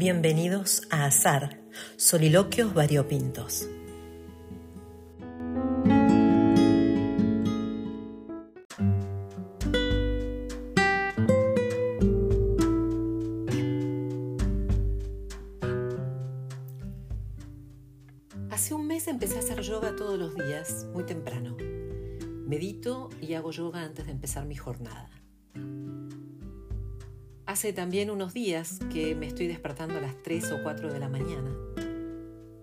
Bienvenidos a Azar, Soliloquios Variopintos. Hace un mes empecé a hacer yoga todos los días, muy temprano. Medito y hago yoga antes de empezar mi jornada. Hace también unos días que me estoy despertando a las 3 o 4 de la mañana,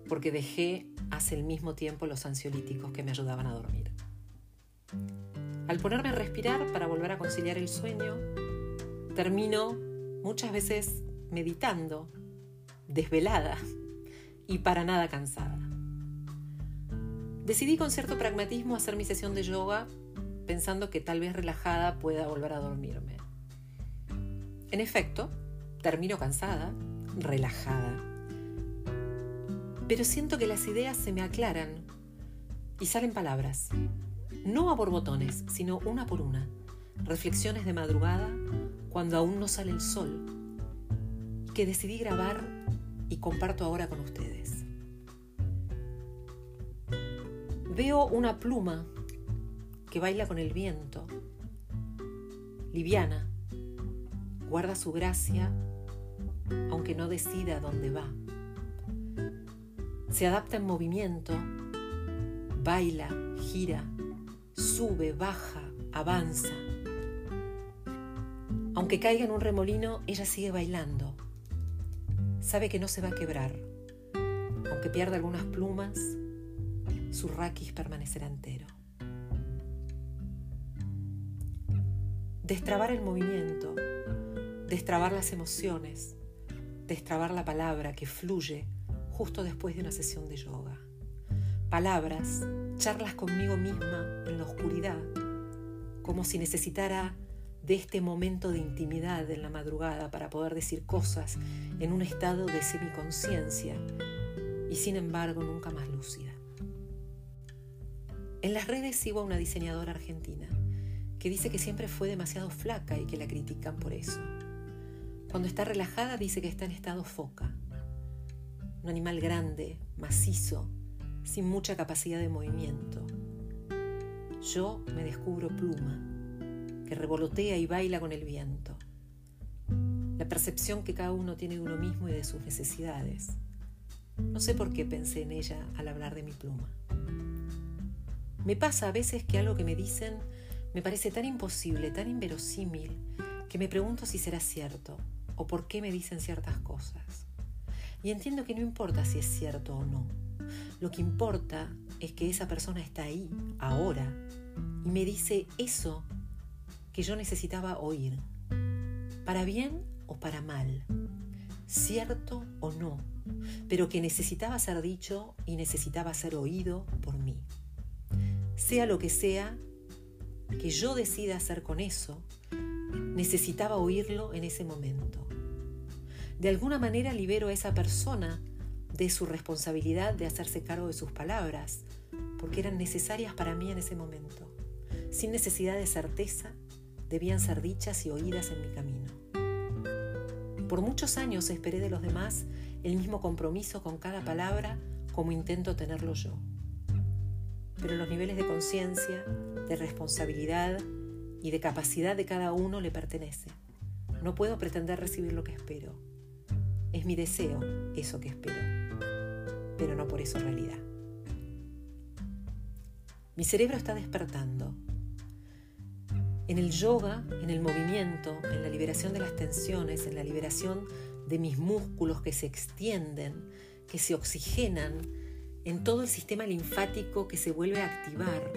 porque dejé hace el mismo tiempo los ansiolíticos que me ayudaban a dormir. Al ponerme a respirar para volver a conciliar el sueño, termino muchas veces meditando, desvelada y para nada cansada. Decidí con cierto pragmatismo hacer mi sesión de yoga pensando que tal vez relajada pueda volver a dormirme. En efecto, termino cansada, relajada. Pero siento que las ideas se me aclaran y salen palabras. No a borbotones, sino una por una. Reflexiones de madrugada cuando aún no sale el sol. Que decidí grabar y comparto ahora con ustedes. Veo una pluma que baila con el viento, liviana, guarda su gracia aunque no decida dónde va. Se adapta en movimiento, baila, gira, sube, baja, avanza. Aunque caiga en un remolino, ella sigue bailando. Sabe que no se va a quebrar. Aunque pierda algunas plumas, su raquis permanecerá entero. Destrabar el movimiento, destrabar las emociones, destrabar la palabra que fluye justo después de una sesión de yoga. Palabras, charlas conmigo misma en la oscuridad, como si necesitara de este momento de intimidad en la madrugada para poder decir cosas en un estado de semiconciencia y sin embargo nunca más lúcida. En las redes sigo a una diseñadora argentina que dice que siempre fue demasiado flaca y que la critican por eso. Cuando está relajada dice que está en estado foca, un animal grande, macizo, sin mucha capacidad de movimiento. Yo me descubro pluma, que revolotea y baila con el viento. La percepción que cada uno tiene de uno mismo y de sus necesidades. No sé por qué pensé en ella al hablar de mi pluma. Me pasa a veces que algo que me dicen me parece tan imposible, tan inverosímil, que me pregunto si será cierto o por qué me dicen ciertas cosas. Y entiendo que no importa si es cierto o no. Lo que importa es que esa persona está ahí, ahora, y me dice eso que yo necesitaba oír, para bien o para mal, cierto o no, pero que necesitaba ser dicho y necesitaba ser oído por mí. Sea lo que sea que yo decida hacer con eso, necesitaba oírlo en ese momento de alguna manera libero a esa persona de su responsabilidad de hacerse cargo de sus palabras, porque eran necesarias para mí en ese momento. Sin necesidad de certeza, debían ser dichas y oídas en mi camino. Por muchos años esperé de los demás el mismo compromiso con cada palabra como intento tenerlo yo. Pero los niveles de conciencia, de responsabilidad y de capacidad de cada uno le pertenecen. No puedo pretender recibir lo que espero es mi deseo eso que espero, pero no por eso realidad. Mi cerebro está despertando. En el yoga, en el movimiento, en la liberación de las tensiones, en la liberación de mis músculos que se extienden, que se oxigenan, en todo el sistema linfático que se vuelve a activar,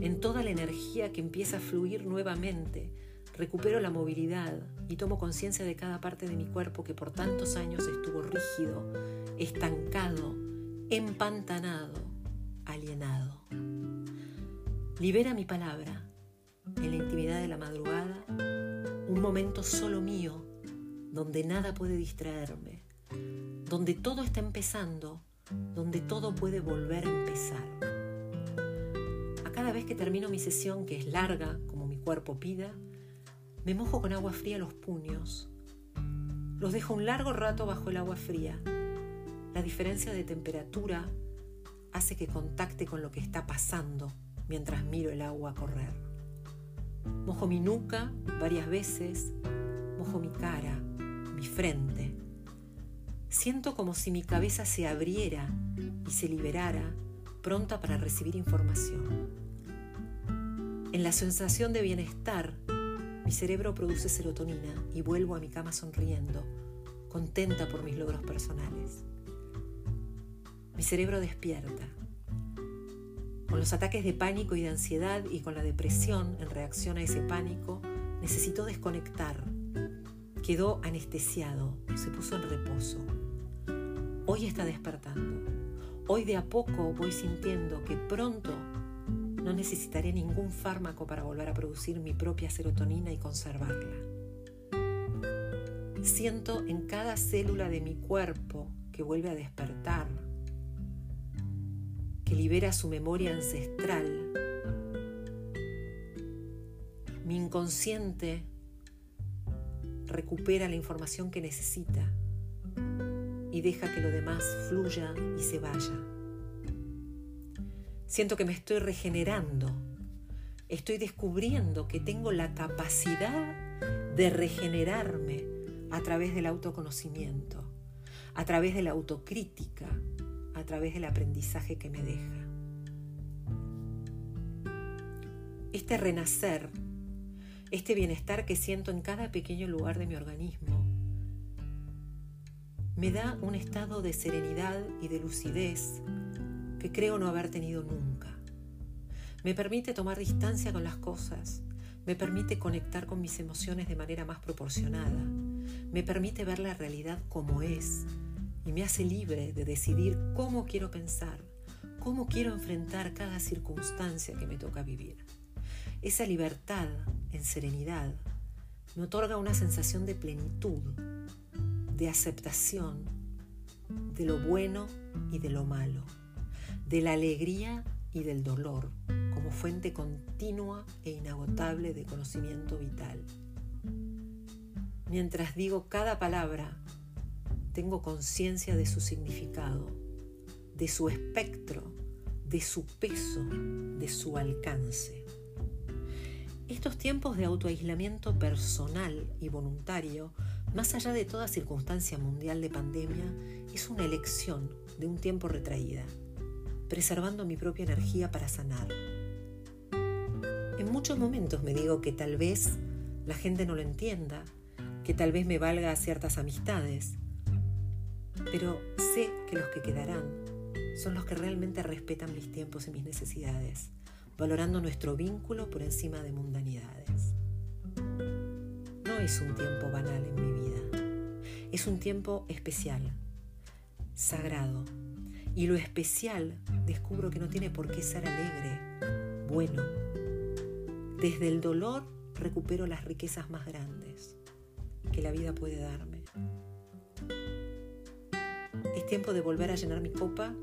en toda la energía que empieza a fluir nuevamente, recupero la movilidad y tomo conciencia de cada parte de mi cuerpo que por tantos años estuvo rígido, estancado, empantanado, alienado. Libera mi palabra en la intimidad de la madrugada, un momento solo mío, donde nada puede distraerme, donde todo está empezando, donde todo puede volver a empezar. A cada vez que termino mi sesión, que es larga como mi cuerpo pida, me mojo con agua fría los puños. Los dejo un largo rato bajo el agua fría. La diferencia de temperatura hace que contacte con lo que está pasando mientras miro el agua correr. Mojo mi nuca varias veces, mojo mi cara, mi frente. Siento como si mi cabeza se abriera y se liberara, pronta para recibir información. En la sensación de bienestar, mi cerebro produce serotonina y vuelvo a mi cama sonriendo, contenta por mis logros personales. Mi cerebro despierta. Con los ataques de pánico y de ansiedad y con la depresión en reacción a ese pánico, necesito desconectar. Quedó anestesiado, se puso en reposo. Hoy está despertando. Hoy de a poco voy sintiendo que pronto no necesitaré ningún fármaco para volver a producir mi propia serotonina y conservarla. Siento en cada célula de mi cuerpo que vuelve a despertar, que libera su memoria ancestral. Mi inconsciente recupera la información que necesita y deja que lo demás fluya y se vaya. Siento que me estoy regenerando. Estoy descubriendo que tengo la capacidad de regenerarme a través del autoconocimiento, a través de la autocrítica, a través del aprendizaje que me deja. Este renacer, este bienestar que siento en cada pequeño lugar de mi organismo, me da un estado de serenidad y de lucidez que creo no haber tenido nunca. Me permite tomar distancia con las cosas, me permite conectar con mis emociones de manera más proporcionada, me permite ver la realidad como es y me hace libre de decidir cómo quiero pensar, cómo quiero enfrentar cada circunstancia que me toca vivir. Esa libertad en serenidad me otorga una sensación de plenitud, de aceptación de lo bueno y de lo malo de la alegría y del dolor como fuente continua e inagotable de conocimiento vital. Mientras digo cada palabra, tengo conciencia de su significado, de su espectro, de su peso, de su alcance. Estos tiempos de autoaislamiento personal y voluntario, más allá de toda circunstancia mundial de pandemia, es una elección de un tiempo retraída preservando mi propia energía para sanar. En muchos momentos me digo que tal vez la gente no lo entienda, que tal vez me valga ciertas amistades, pero sé que los que quedarán son los que realmente respetan mis tiempos y mis necesidades, valorando nuestro vínculo por encima de mundanidades. No es un tiempo banal en mi vida, es un tiempo especial, sagrado, y lo especial descubro que no tiene por qué ser alegre, bueno. Desde el dolor recupero las riquezas más grandes que la vida puede darme. Es tiempo de volver a llenar mi copa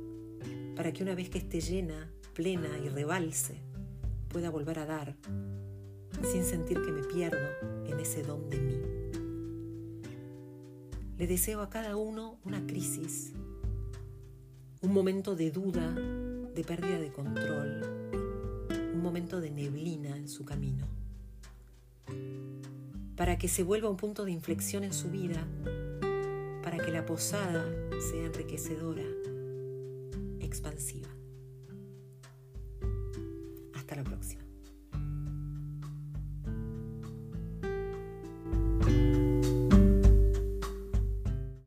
para que una vez que esté llena, plena y rebalse, pueda volver a dar sin sentir que me pierdo en ese don de mí. Le deseo a cada uno una crisis un momento de duda, de pérdida de control, un momento de neblina en su camino. Para que se vuelva un punto de inflexión en su vida, para que la posada sea enriquecedora, expansiva. Hasta la próxima.